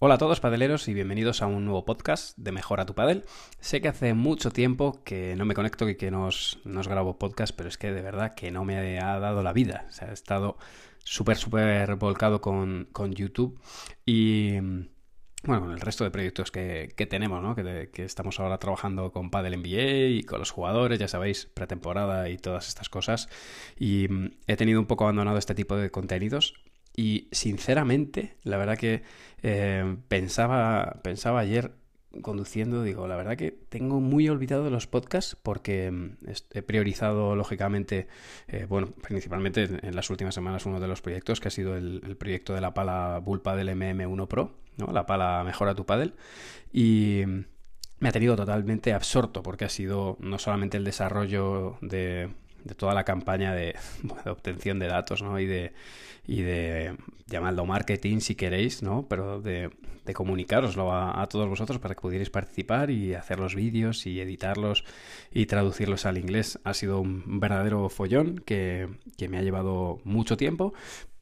Hola a todos padeleros y bienvenidos a un nuevo podcast de Mejora tu Padel. Sé que hace mucho tiempo que no me conecto y que no os, grabo podcast, pero es que de verdad que no me ha dado la vida. O sea, he estado súper, súper volcado con, YouTube y bueno, con el resto de proyectos que, tenemos, ¿no? Que, que, estamos ahora trabajando con Padel NBA y con los jugadores, ya sabéis, pretemporada y todas estas cosas. Y he tenido un poco abandonado este tipo de contenidos, y sinceramente, la verdad que eh, pensaba, pensaba ayer conduciendo, digo, la verdad que tengo muy olvidado los podcasts porque mm, he priorizado, lógicamente, eh, bueno, principalmente en las últimas semanas uno de los proyectos que ha sido el, proyecto de la pala Bull del MM1 Pro, ¿no? La pala Mejora tu Paddle. Y me ha tenido totalmente absorto porque ha sido no solamente el desarrollo de de toda la campaña de, obtención de datos, ¿no? Y de, y de llamadlo marketing si queréis, ¿no? Pero de, de comunicaroslo a, todos vosotros para que pudierais participar y hacer los vídeos y editarlos y traducirlos al inglés. Ha sido un verdadero follón que, que me ha llevado mucho tiempo,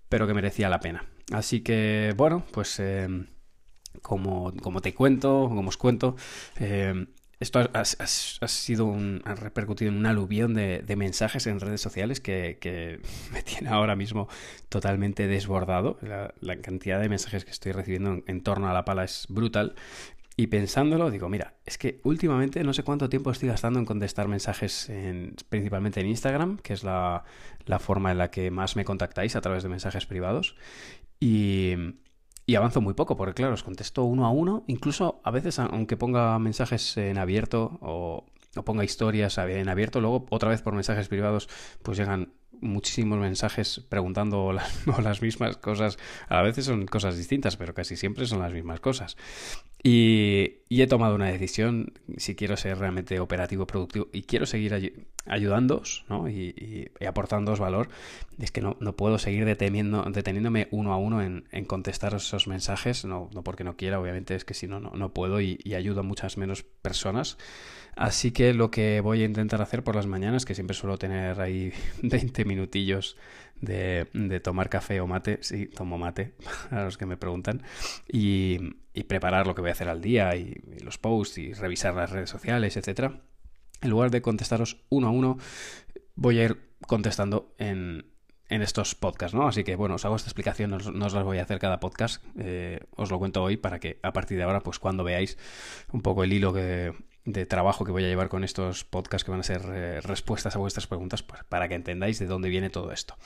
pero que merecía la pena. Así que, bueno, pues... Eh, como, como, te cuento, como os cuento, eh, esto ha, sido un, ha repercutido en un aluvión de, mensajes en redes sociales que, me tiene ahora mismo totalmente desbordado. La, cantidad de mensajes que estoy recibiendo en, torno a la pala es brutal. Y pensándolo, digo, mira, es que últimamente no sé cuánto tiempo estoy gastando en contestar mensajes principalmente en Instagram, que es la, la forma en la que más me contactáis a través de mensajes privados. Y, y avanzo muy poco, porque claro, os contesto uno a uno, incluso a veces, aunque ponga mensajes en abierto o, ponga historias en abierto, luego otra vez por mensajes privados, pues llegan muchísimos mensajes preguntando las, mismas cosas. A veces son cosas distintas, pero casi siempre son las mismas cosas. Y, he tomado una decisión, si quiero ser realmente operativo, productivo y quiero seguir ay ayudándoos ¿no? y, y, aportándoos valor, es que no, no puedo seguir deteniendo, deteniéndome uno a uno en, en contestar esos mensajes, no, no, porque no quiera, obviamente es que si no, no, puedo y, y ayudo a muchas menos personas. Así que lo que voy a intentar hacer por las mañanas, que siempre suelo tener ahí 20 minutillos de, tomar café o mate, sí, tomo mate, a los que me preguntan, y, preparar lo que voy a hacer al día, y, los posts, y revisar las redes sociales, etcétera. En lugar de contestaros uno a uno, voy a ir contestando en, estos podcasts, ¿no? Así que bueno, os hago esta explicación, no, os las voy a hacer cada podcast, eh, os lo cuento hoy para que a partir de ahora, pues cuando veáis un poco el hilo que, de trabajo que voy a llevar con estos podcasts que van a ser eh, respuestas a vuestras preguntas pues, para que entendáis de dónde viene todo esto.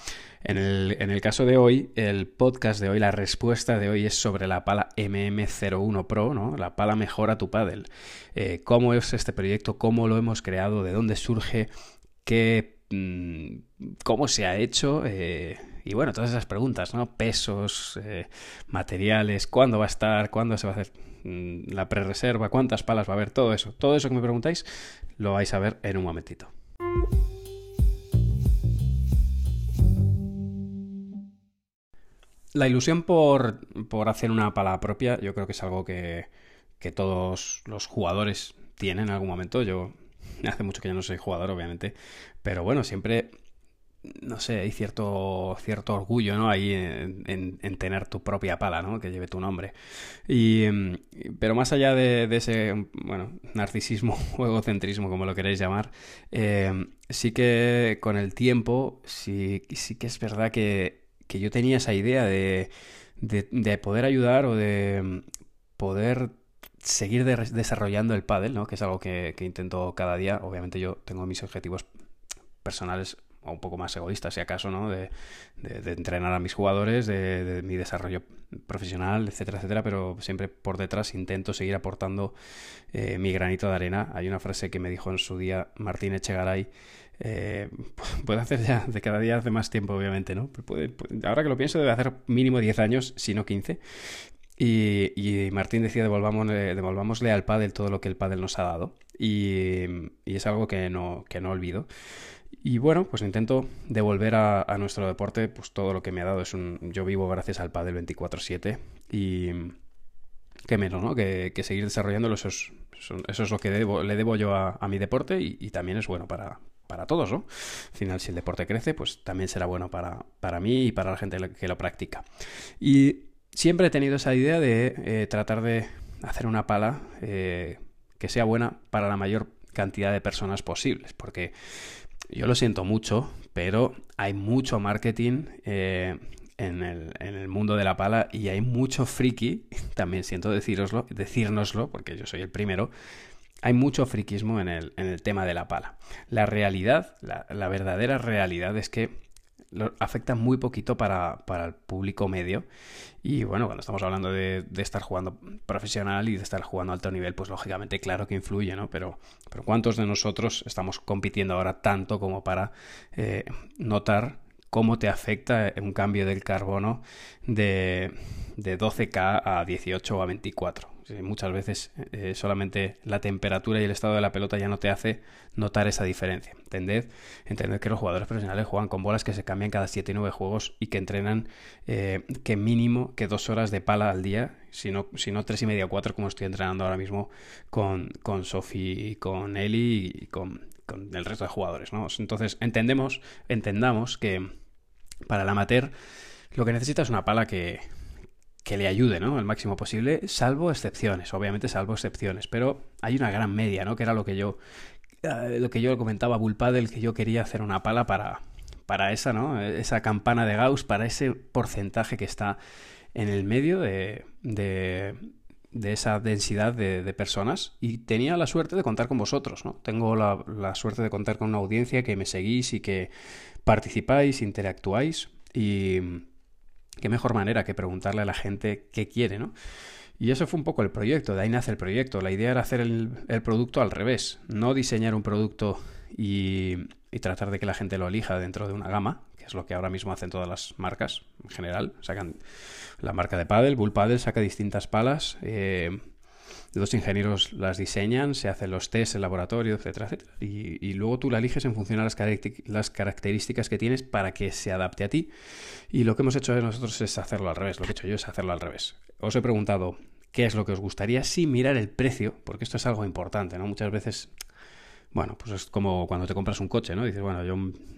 En el, en el, caso de hoy, el podcast de hoy, la respuesta de hoy es sobre la pala MM01 Pro, ¿no? La pala mejora tu paddle. Eh, ¿Cómo es este proyecto? ¿Cómo lo hemos creado? ¿De dónde surge? ¿Qué, mm, ¿Cómo se ha hecho? Eh, y bueno, todas esas preguntas, ¿no? Pesos, materiales, cuándo va a estar, cuándo se va a hacer la pre-reserva, cuántas palas va a haber, todo eso. Todo eso que me preguntáis lo vais a ver en un momentito. La ilusión por, por hacer una pala propia, yo creo que es algo que, que todos los jugadores tienen en algún momento. Yo hace mucho que ya no soy jugador, obviamente, pero bueno, siempre no sé, hay cierto, cierto orgullo, ¿no? Ahí en, tener tu propia pala, ¿no? Que lleve tu nombre. Y, pero más allá de, ese, bueno, narcisismo o egocentrismo, como lo queréis llamar, eh, sí que con el tiempo, sí, sí que es verdad que, que yo tenía esa idea de, de, poder ayudar o de poder seguir desarrollando el pádel, ¿no? Que es algo que, que intento cada día. Obviamente yo tengo mis objetivos personales o un poco más egoísta, si acaso, ¿no? De, de, entrenar a mis jugadores, de, mi desarrollo profesional, etcétera, etcétera, pero siempre por detrás intento seguir aportando eh, mi granito de arena. Hay una frase que me dijo en su día Martín Echegaray, eh, puede hacer ya de cada día hace más tiempo, obviamente, ¿no? ahora que lo pienso, debe hacer mínimo 10 años, si no 15. Y, y Martín decía, devolvámosle, devolvámosle al pádel todo lo que el pádel nos ha dado. Y, y es algo que no, que no olvido. Y bueno, pues intento devolver a, nuestro deporte pues todo lo que me ha dado. Es un, yo vivo gracias al Padel 24-7 y qué menos, ¿no? Que, seguir desarrollándolo, eso es, eso es lo que le debo yo a, mi deporte y, también es bueno para, para todos, ¿no? Al final, si el deporte crece, pues también será bueno para, para mí y para la gente que lo practica. Y siempre he tenido esa idea de eh, tratar de hacer una pala eh, que sea buena para la mayor cantidad de personas posibles, porque yo lo siento mucho, pero hay mucho marketing eh, en, el, en, el, mundo de la pala y hay mucho friki, también siento deciroslo, decírnoslo, porque yo soy el primero, hay mucho friquismo en el, en el tema de la pala. La realidad, la, la verdadera realidad es que afecta muy poquito para, para, el público medio. Y bueno, cuando estamos hablando de, de, estar jugando profesional y de estar jugando a alto nivel, pues lógicamente claro que influye, ¿no? Pero, pero ¿cuántos de nosotros estamos compitiendo ahora tanto como para eh, notar cómo te afecta un cambio del carbono de, de 12K a 18 o a 24? Muchas veces eh, solamente la temperatura y el estado de la pelota ya no te hace notar esa diferencia. Entended, entended que los jugadores profesionales juegan con bolas que se cambian cada 7 y 9 juegos y que entrenan eh, que mínimo que dos horas de pala al día, si no, tres y media o cuatro como estoy entrenando ahora mismo con, con y con Eli y con, con el resto de jugadores. ¿no? Entonces entendemos, entendamos que para el amateur lo que necesita es una pala que que le ayude, ¿no? Al máximo posible, salvo excepciones, obviamente salvo excepciones, pero hay una gran media, ¿no? Que era lo que yo eh, lo que yo comentaba a Bullpadel, que yo quería hacer una pala para para esa, ¿no? Esa campana de Gauss, para ese porcentaje que está en el medio de, de, esa densidad de, de, personas y tenía la suerte de contar con vosotros, ¿no? Tengo la, la suerte de contar con una audiencia que me seguís y que participáis, interactuáis y qué mejor manera que preguntarle a la gente qué quiere, ¿no? Y eso fue un poco el proyecto, de ahí nace el proyecto. La idea era hacer el, el producto al revés, no diseñar un producto y, y, tratar de que la gente lo elija dentro de una gama, que es lo que ahora mismo hacen todas las marcas en general. Sacan la marca de Paddle, Bull Paddle saca distintas palas. Eh, los ingenieros las diseñan, se hacen los tests en laboratorio, etcétera, etcétera. Y, luego tú la eliges en función de las, las, características que tienes para que se adapte a ti. Y lo que hemos hecho nosotros es hacerlo al revés. Lo que he hecho yo es hacerlo al revés. Os he preguntado qué es lo que os gustaría sin mirar el precio, porque esto es algo importante, ¿no? Muchas veces bueno, pues es como cuando te compras un coche, ¿no? Dices, bueno, yo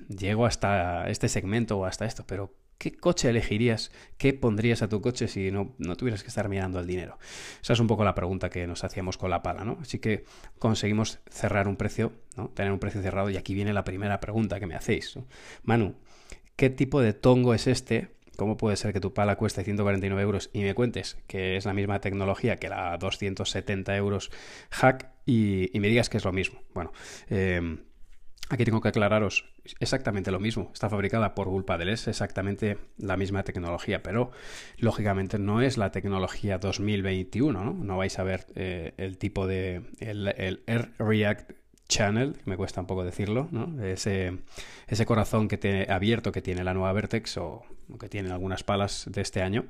llego hasta este segmento o hasta esto, pero ¿Qué coche elegirías? ¿Qué pondrías a tu coche si no, no, tuvieras que estar mirando el dinero? Esa es un poco la pregunta que nos hacíamos con la pala, ¿no? Así que conseguimos cerrar un precio, ¿no? Tener un precio cerrado y aquí viene la primera pregunta que me hacéis. Manu, ¿qué tipo de tongo es este? ¿Cómo puede ser que tu pala cueste 149 euros y me cuentes que es la misma tecnología que la 270 euros hack y, y me digas que es lo mismo? Bueno, eh, Aquí tengo que aclararos exactamente lo mismo. Está fabricada por Bullpadel, es exactamente la misma tecnología, pero lógicamente no es la tecnología 2021, ¿no? No vais a ver eh, el tipo de... el, Air React Channel, me cuesta un poco decirlo, ¿no? ese, ese corazón que tiene, abierto que tiene la nueva Vertex o que tienen algunas palas de este año,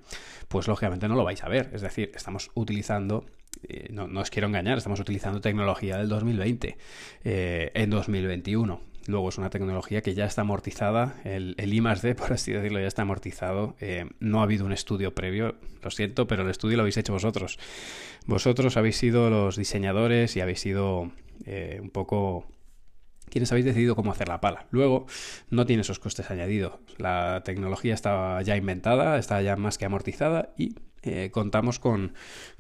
pues lógicamente no lo vais a ver. Es decir, estamos utilizando eh, no, os quiero engañar, estamos utilizando tecnología del 2020 eh, en 2021. Luego es una tecnología que ya está amortizada, el, el I por así decirlo, ya está amortizado. Eh, no ha habido un estudio previo, lo siento, pero el estudio lo habéis hecho vosotros. Vosotros habéis sido los diseñadores y habéis sido un poco quienes habéis decidido cómo hacer la pala. Luego, no tiene esos costes añadidos. La tecnología está ya inventada, está ya más que amortizada y eh, contamos con,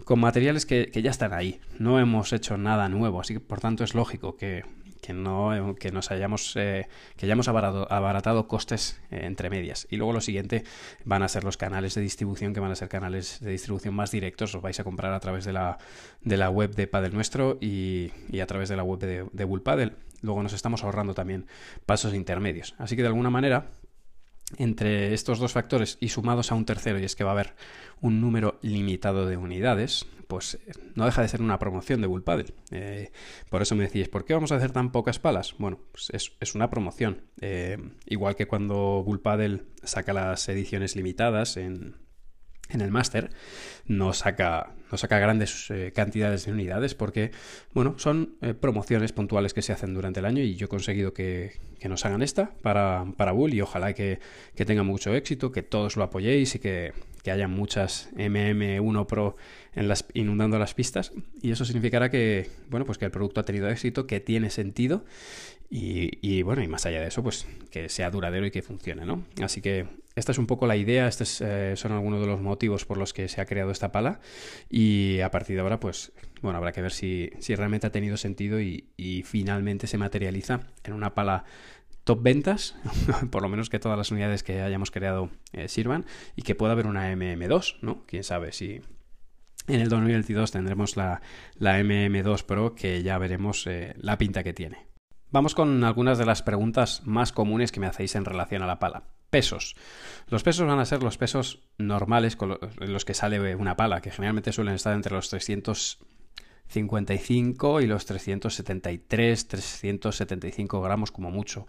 con materiales que, ya están ahí. No hemos hecho nada nuevo, así que por tanto es lógico que, que no que nos hayamos eh, que hayamos abaratado, abaratado costes eh, entre medias. Y luego lo siguiente van a ser los canales de distribución que van a ser canales de distribución más directos. Os vais a comprar a través de la de la web de Padel Nuestro y, y a través de la web de, de Bull Padel luego nos estamos ahorrando también pasos intermedios. Así que de alguna manera entre estos dos factores y sumados a un tercero, y es que va a haber un número limitado de unidades, pues eh, no deja de ser una promoción de Bull Paddle. Eh, por eso me decís, ¿por qué vamos a hacer tan pocas palas? Bueno, pues es, es, una promoción. Eh, igual que cuando Bull Paddle saca las ediciones limitadas en, en el máster no saca, no saca grandes eh, cantidades de unidades porque, bueno, son eh, promociones puntuales que se hacen durante el año y yo he conseguido que, que nos hagan esta para, para Bull y ojalá que, que, tenga mucho éxito, que todos lo apoyéis y que, que haya muchas MM1 Pro en las, inundando las pistas. Y eso significará que, bueno, pues que el producto ha tenido éxito, que tiene sentido Y, bueno, y más allá de eso, pues que sea duradero y que funcione, ¿no? Así que esta es un poco la idea, estos eh, son algunos de los motivos por los que se ha creado esta pala y a partir de ahora, pues bueno, habrá que ver si, si realmente ha tenido sentido y, y finalmente se materializa en una pala top ventas, por lo menos que todas las unidades que hayamos creado eh, sirvan y que pueda haber una MM2, ¿no? Quién sabe si en el 2022 tendremos la, la MM2 Pro que ya veremos eh, la pinta que tiene. Vamos con algunas de las preguntas más comunes que me hacéis en relación a la pala. Pesos. Los pesos van a ser los pesos normales con los que sale una pala, que generalmente suelen estar entre los 355 y los 373, 375 gramos como mucho.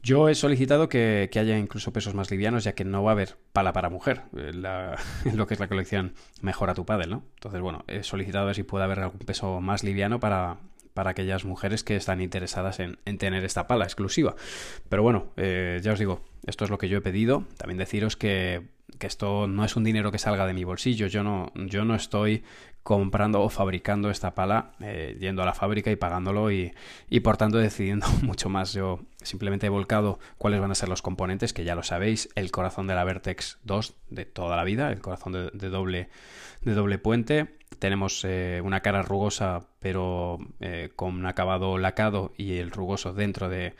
Yo he solicitado que, haya incluso pesos más livianos, ya que no va a haber pala para mujer, eh, en lo que es la colección Mejora tu Padel, ¿no? Entonces, bueno, he solicitado a ver si puede haber algún peso más liviano para, para aquellas mujeres que están interesadas en, tener esta pala exclusiva. Pero bueno, eh, ya os digo, esto es lo que yo he pedido. También deciros que, que, esto no es un dinero que salga de mi bolsillo. Yo no, yo no estoy comprando o fabricando esta pala, eh, yendo a la fábrica y pagándolo y, y, por tanto decidiendo mucho más. Yo simplemente he volcado cuáles van a ser los componentes, que ya lo sabéis, el corazón de la Vertex 2 de toda la vida, el corazón de, doble, de doble puente. Tenemos eh, una cara rugosa pero eh, con un acabado lacado y el rugoso dentro de,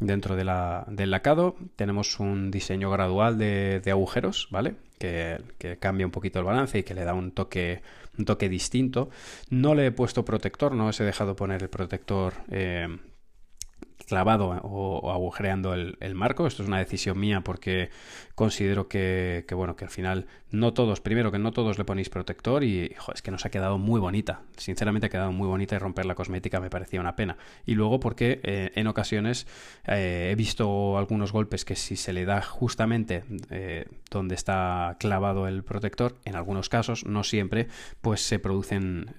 dentro del lacado. Tenemos un diseño gradual de, agujeros, ¿vale? Que, que, cambia un poquito el balance y que le da un toque, un toque distinto. No le he puesto protector, no os he dejado poner el protector eh, clavado o, agujereando el, marco. Esto es una decisión mía porque considero que, bueno, que al final no todos, primero que no todos le ponéis protector y es que nos ha quedado muy bonita. Sinceramente ha quedado muy bonita y romper la cosmética me parecía una pena. Y luego porque eh, en ocasiones eh, he visto algunos golpes que si se le da justamente eh, donde está clavado el protector, en algunos casos, no siempre, pues se producen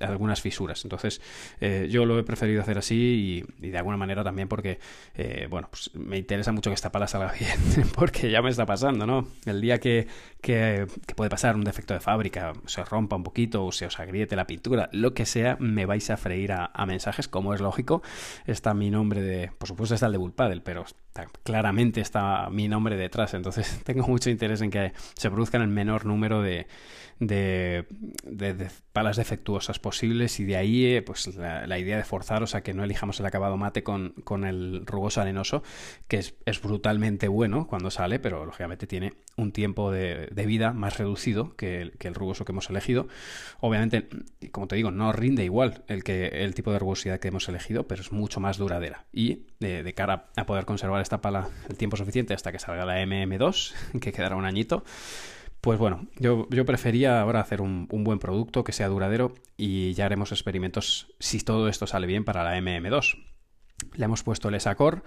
algunas fisuras. Entonces yo lo he preferido hacer así y de alguna manera también porque, eh, bueno, pues me interesa mucho que esta pala salga bien, porque ya me está pasando, ¿no? El día que, que, puede pasar un defecto de fábrica, se rompa un poquito o se os agriete la pintura, lo que sea, me vais a freír a, mensajes, como es lógico. Está mi nombre de, por supuesto está el de Bullpaddle, pero claramente está mi nombre detrás, entonces tengo mucho interés en que se produzcan el menor número de, de, palas defectuosas posibles y de ahí eh, pues la, idea de forzaros a que no elijamos el acabado mate con, con el rugoso arenoso que es, es, brutalmente bueno cuando sale pero lógicamente tiene un tiempo de, vida más reducido que el, que el, rugoso que hemos elegido obviamente como te digo no rinde igual el, que, el tipo de rugosidad que hemos elegido pero es mucho más duradera y de, cara a poder conservar esta pala el tiempo suficiente hasta que salga la MM2 que quedará un añito pues bueno, yo, prefería ahora hacer un, buen producto que sea duradero y ya haremos experimentos si todo esto sale bien para la MM2. Le hemos puesto el ESACOR,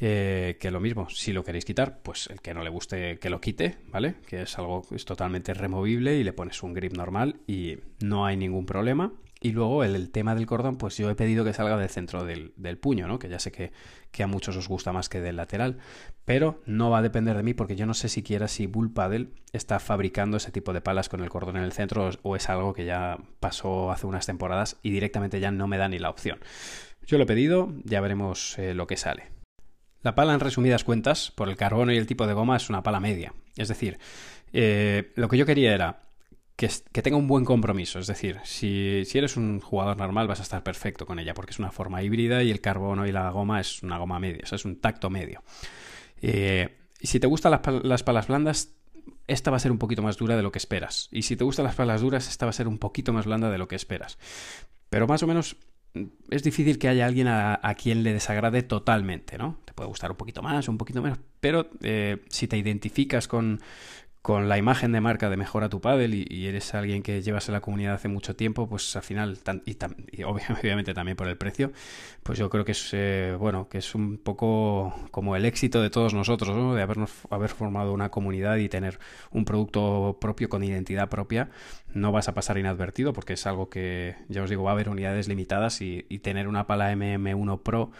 eh, que lo mismo, si lo queréis quitar, pues el que no le guste que lo quite, ¿vale? Que es algo es totalmente removible y le pones un grip normal y no hay ningún problema. Y luego el, tema del cordón, pues yo he pedido que salga del centro del, puño, ¿no? Que ya sé que, a muchos os gusta más que del lateral. Pero no va a depender de mí porque yo no sé siquiera si Bull Paddle está fabricando ese tipo de palas con el cordón en el centro o es algo que ya pasó hace unas temporadas y directamente ya no me da ni la opción. Yo lo he pedido, ya veremos eh, lo que sale. La pala, en resumidas cuentas, por el carbono y el tipo de goma, es una pala media. Es decir, eh, lo que yo quería era que, tenga un buen compromiso. Es decir, si, eres un jugador normal vas a estar perfecto con ella porque es una forma híbrida y el carbono y la goma es una goma media, es un tacto medio. Eh, y si te gustan las, palas blandas, esta va a ser un poquito más dura de lo que esperas. Y si te gustan las palas duras, esta va a ser un poquito más blanda de lo que esperas. Pero más o menos es difícil que haya alguien a, quien le desagrade totalmente, ¿no? Te puede gustar un poquito más, un poquito menos, pero eh, si te identificas con, con la imagen de marca de Mejora tu Padel y, eres alguien que llevas en la comunidad hace mucho tiempo, pues al final, y, obviamente también por el precio, pues yo creo que es, eh, bueno, que es un poco como el éxito de todos nosotros, ¿no? de habernos, haber formado una comunidad y tener un producto propio con identidad propia. No vas a pasar inadvertido porque es algo que, ya os digo, va a haber unidades limitadas y, y tener una pala MM1 Pro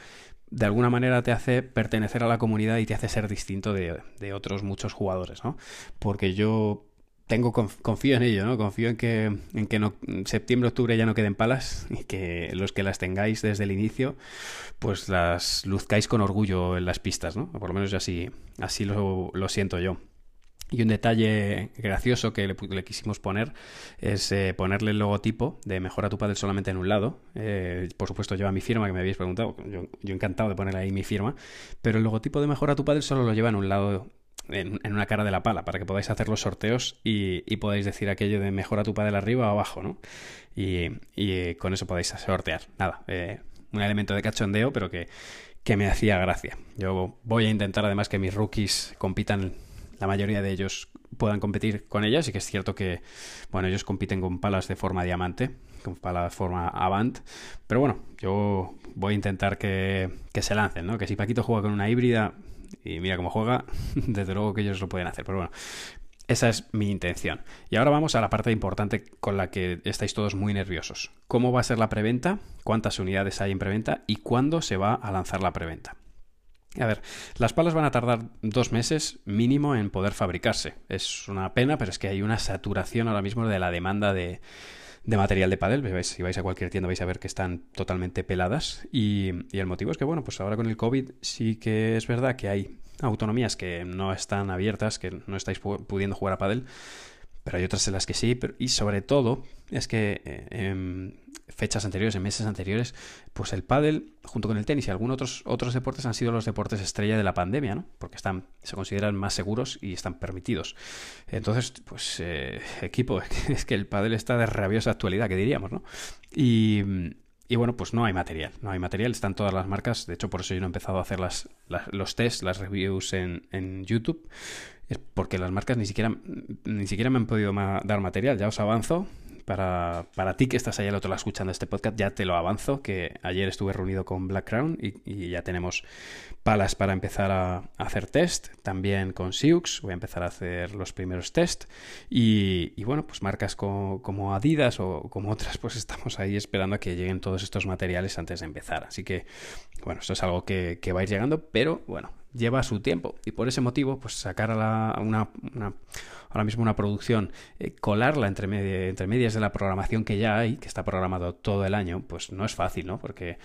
de alguna manera te hace pertenecer a la comunidad y te hace ser distinto de, otros muchos jugadores, ¿no? Porque yo tengo confío en ello, ¿no? Confío en que en que no, septiembre, octubre ya no queden palas y que los que las tengáis desde el inicio, pues las luzcáis con orgullo en las pistas, ¿no? Por lo menos así, así lo, lo siento yo. Y un detalle gracioso que le, quisimos poner es eh, ponerle el logotipo de Mejora tu Padel solamente en un lado. Eh, por supuesto lleva mi firma, que me habéis preguntado. Yo, yo, encantado de poner ahí mi firma. Pero el logotipo de Mejora tu Padel solo lo lleva en un lado en, una cara de la pala para que podáis hacer los sorteos y, podáis decir aquello de mejora tu padel arriba o abajo, ¿no? Y, eh, con eso podéis sortear. Nada, un elemento de cachondeo, pero que, que me hacía gracia. Yo voy a intentar además que mis rookies compitan, la mayoría de ellos puedan competir con ellas y que es cierto que, bueno, ellos compiten con palas de forma diamante, con palas de forma avant, pero bueno, yo voy a intentar que, que se lancen, ¿no? Que si Paquito juega con una híbrida, y mira cómo juega, desde luego que ellos lo pueden hacer. Pero bueno, esa es mi intención. Y ahora vamos a la parte importante con la que estáis todos muy nerviosos. ¿Cómo va a ser la preventa? ¿Cuántas unidades hay en preventa? ¿Y cuándo se va a lanzar la preventa? A ver, las palas van a tardar dos meses mínimo en poder fabricarse. Es una pena, pero es que hay una saturación ahora mismo de la demanda de, de material de padel. Si vais a cualquier tienda vais a ver que están totalmente peladas. Y, el motivo es que, bueno, pues ahora con el COVID sí que es verdad que hay autonomías que no están abiertas, que no estáis pudiendo jugar a padel pero hay otras en las que sí, y sobre todo es que eh, en fechas anteriores, en meses anteriores, pues el pádel, junto con el tenis y algunos otros, otros deportes han sido los deportes estrella de la pandemia, ¿no? Porque están, se consideran más seguros y están permitidos. Entonces, pues, eh, equipo, es que el pádel está de rabiosa actualidad, que diríamos, ¿no? Y, y bueno, pues no hay material, no hay material, están todas las marcas, de hecho por eso yo no he empezado a hacer las, los tests, las reviews en, en YouTube, es porque las marcas ni siquiera, ni siquiera me han podido dar material, ya os avanzo, para, para, ti que estás allá al otro lado escuchando este podcast, ya te lo avanzo, que ayer estuve reunido con Black Crown y, ya tenemos palas para empezar a, hacer test, también con Siux, voy a empezar a hacer los primeros test y, bueno, pues marcas como, Adidas o como otras, pues estamos ahí esperando a que lleguen todos estos materiales antes de empezar. Así que, bueno, esto es algo que, que va a ir llegando, pero bueno, lleva su tiempo y por ese motivo, pues sacar a, la, una ahora mismo una producción, eh, colarla entre, entre medias de la programación que ya hay, que está programado todo el año, pues no es fácil, ¿no? Porque,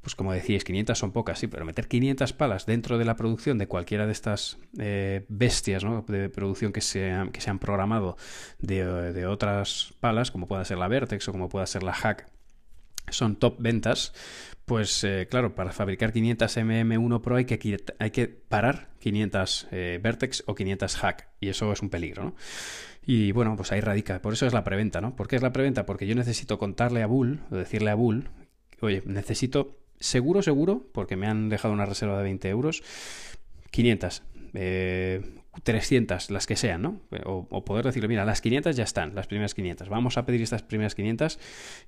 pues como decíais, 500 son pocas, sí, pero meter 500 palas dentro de la producción de cualquiera de estas eh, bestias. De producción que se, que se han programado de, de otras palas, como pueda ser la Vertex o como pueda ser la Hack, son top ventas, pues eh, claro, para fabricar 500 MM1 Pro hay que, hay que parar 500 eh, Vertex o 500 Hack y eso es un peligro, ¿no? Y bueno, pues ahí radica, por eso es la preventa, ¿no? ¿Por qué es la preventa? Porque yo necesito contarle a Bull, o decirle a Bull, oye, necesito seguro, seguro, porque me han dejado una reserva de 20 euros, 500. Eh, 300, las que sean, ¿no? O, poder decirle, mira, las 500 ya están, las primeras 500. Vamos a pedir estas primeras 500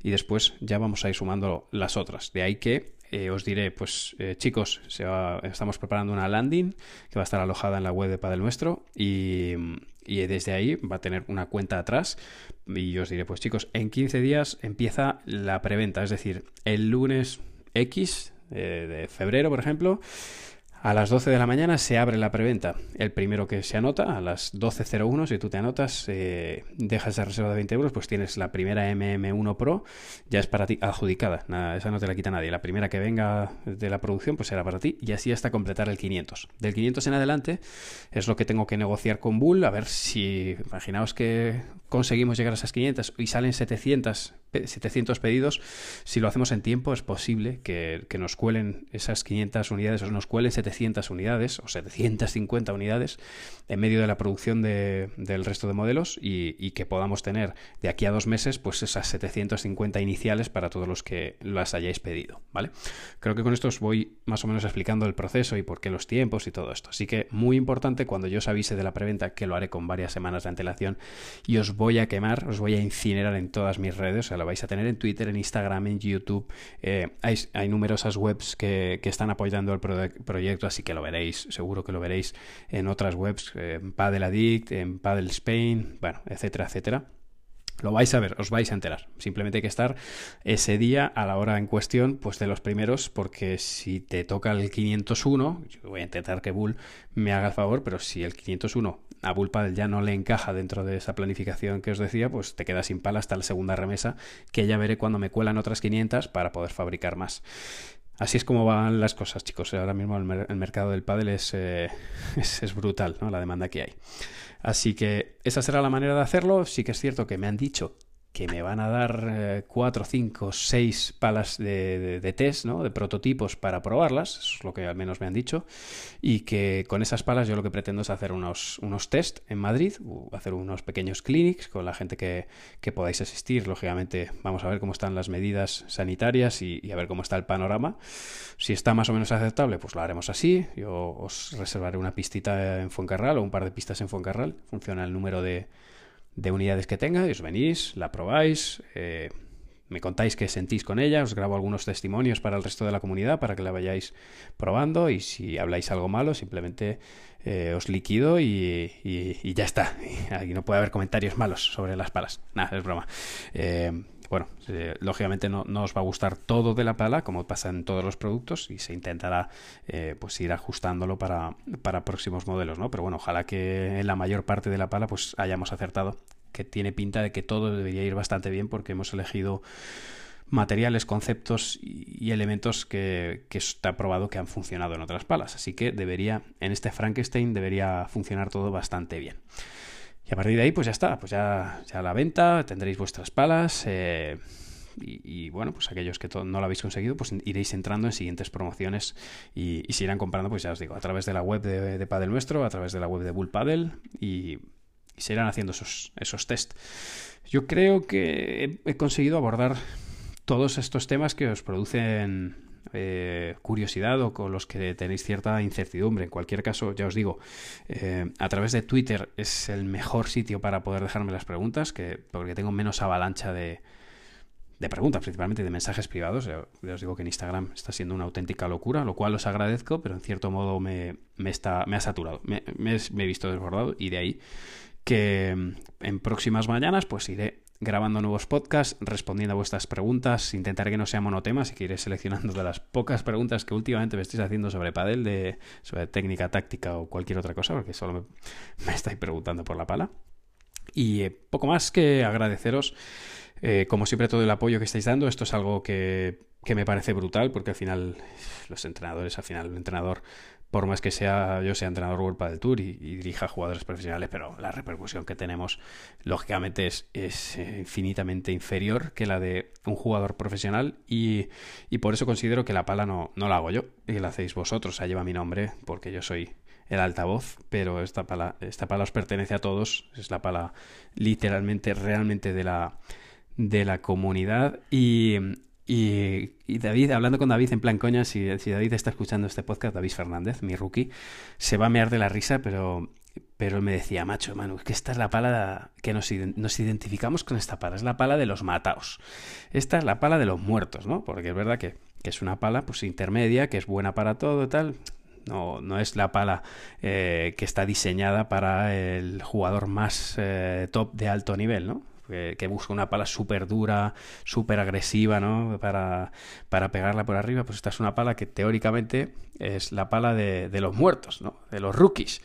y después ya vamos a ir sumando las otras. De ahí que eh, os diré, pues eh, chicos, estamos preparando una landing que va a estar alojada en la web de Padel Nuestro y, desde ahí va a tener una cuenta atrás y os diré, pues chicos, en 15 días empieza la preventa, es decir, el lunes X eh, de febrero, por ejemplo, a las 12 de la mañana se abre la preventa. El primero que se anota, a las 12.01, si tú te anotas, eh, dejas esa reserva de 20 euros, pues tienes la primera MM1 Pro, ya es para ti adjudicada. Nada, esa no te la quita nadie. La primera que venga de la producción, pues será para ti. Y así hasta completar el 500. Del 500 en adelante es lo que tengo que negociar con Bull. A ver si, imaginaos que conseguimos llegar a esas 500 y salen 700 700 pedidos, si lo hacemos en tiempo es posible que, nos cuelen esas 500 unidades o nos cuelen 700 unidades o 750 unidades en medio de la producción del resto de modelos y, que podamos tener de aquí a dos meses pues esas 750 iniciales para todos los que las hayáis pedido, ¿vale? Creo que con esto os voy más o menos explicando el proceso y por qué los tiempos y todo esto. Así que muy importante cuando yo os avise de la preventa, que lo haré con varias semanas de antelación y os voy a quemar, os voy a incinerar en todas mis redes, o vais a tener en Twitter, en Instagram, en YouTube. Eh, hay, numerosas webs que, están apoyando el proyecto, así que lo veréis, seguro que lo veréis en otras webs, en Paddle Addict, en Paddle Spain, bueno, etcétera, etcétera. Lo vais a ver, os vais a enterar. Simplemente hay que estar ese día a la hora en cuestión, pues de los primeros, porque si te toca el 501, yo voy a intentar que Bull me haga el favor, pero si el 501 a Bull ya no le encaja dentro de esa planificación que os decía, pues te quedas sin pala hasta la segunda remesa, que ya veré cuando me cuelan otras 500 para poder fabricar más. Así es como van las cosas, chicos. Ahora mismo el, mercado del pádel es, eh, es, es, brutal, ¿no? La demanda que hay. Así que esa será la manera de hacerlo. Sí que es cierto que me han dicho que me van a dar eh, cuatro, cinco, seis palas de, test, ¿no? de prototipos para probarlas, es lo que al menos me han dicho, y que con esas palas yo lo que pretendo es hacer unos, unos test en Madrid, hacer unos pequeños clinics con la gente que, que, podáis asistir, lógicamente vamos a ver cómo están las medidas sanitarias y, a ver cómo está el panorama. Si está más o menos aceptable, pues lo haremos así, yo os reservaré una pistita en Fuencarral o un par de pistas en Fuencarral, funciona el número de de unidades que tenga, y os venís, la probáis, eh, me contáis qué sentís con ella, os grabo algunos testimonios para el resto de la comunidad para que la vayáis probando y si habláis algo malo simplemente eh, os liquido y, ya está. Aquí no puede haber comentarios malos sobre las palas. Nada, es broma. Eh, bueno, lógicamente no, os va a gustar todo de la pala, como pasa en todos los productos, y se intentará eh, pues ir ajustándolo para, para próximos modelos, ¿no? Pero bueno, ojalá que en la mayor parte de la pala pues hayamos acertado, que tiene pinta de que todo debería ir bastante bien porque hemos elegido materiales, conceptos y elementos que, que, está probado que han funcionado en otras palas. Así que debería, en este Frankenstein, debería funcionar todo bastante bien. Y a partir de ahí, pues ya está, pues ya, ya la venta, tendréis vuestras palas. Eh, y, bueno, pues aquellos que no lo habéis conseguido, pues iréis entrando en siguientes promociones y, y se irán comprando, pues ya os digo, a través de la web de, de Padel Nuestro, a través de la web de Bull Paddle y, se irán haciendo esos, esos test. Yo creo que he conseguido abordar todos estos temas que os producen eh, curiosidad o con los que tenéis cierta incertidumbre. En cualquier caso, ya os digo, eh, a través de Twitter es el mejor sitio para poder dejarme las preguntas, que, porque tengo menos avalancha de, de preguntas, principalmente de mensajes privados. Ya, os digo que en Instagram está siendo una auténtica locura, lo cual os agradezco, pero en cierto modo me, me, está, me ha saturado, me, me, he visto desbordado y de ahí que en próximas mañanas pues iré grabando nuevos podcasts, respondiendo a vuestras preguntas. Intentaré que no sea monotema, si queréis seleccionando de las pocas preguntas que últimamente me estáis haciendo sobre padel, de, sobre técnica táctica o cualquier otra cosa, porque solo me, estáis preguntando por la pala. Y eh, poco más que agradeceros, eh, como siempre, todo el apoyo que estáis dando. Esto es algo que, que me parece brutal, porque al final los entrenadores, al final el entrenador por más que sea yo sea entrenador World del Tour y, dirija jugadores profesionales, pero la repercusión que tenemos, lógicamente, es, infinitamente inferior que la de un jugador profesional y, por eso considero que la pala no, la hago yo y la hacéis vosotros. O lleva mi nombre porque yo soy el altavoz, pero esta pala, esta pala os pertenece a todos, es la pala literalmente, realmente de la, de la comunidad y, y, David, hablando con David en plan coña, si, David está escuchando este podcast, David Fernández, mi rookie, se va a mear de la risa, pero, pero me decía, macho, Manu, que esta es la pala que nos, identificamos con esta pala, es la pala de los mataos. Esta es la pala de los muertos, ¿no? Porque es verdad que, es una pala pues intermedia, que es buena para todo y tal. No, no es la pala eh, que está diseñada para el jugador más eh, top de alto nivel, ¿no? Que, busca una pala súper dura, súper agresiva, ¿no? Para, para pegarla por arriba, pues esta es una pala que teóricamente es la pala de, de los muertos, ¿no? De los rookies.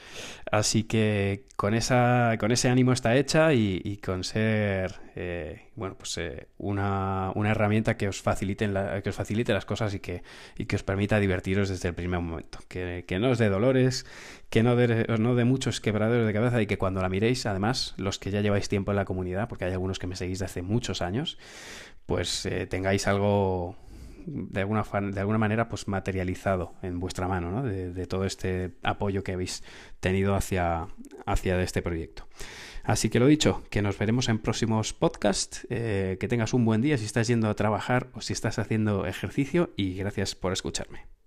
Así que con, esa, con ese ánimo está hecha y, con ser eh, bueno, pues, eh, una, una, herramienta que os, facilite que os facilite las cosas y que, y que os permita divertiros desde el primer momento. Que, que no os dé dolores, que no dé, no de muchos quebraderos de cabeza y que cuando la miréis, además, los que ya lleváis tiempo en la comunidad, porque hay algunos que me seguís de hace muchos años, pues eh, tengáis algo de alguna, de alguna manera pues materializado en vuestra mano ¿no? de, todo este apoyo que habéis tenido hacia, hacia este proyecto. Así que lo dicho, que nos veremos en próximos podcasts, eh, que tengas un buen día si estás yendo a trabajar o si estás haciendo ejercicio y gracias por escucharme.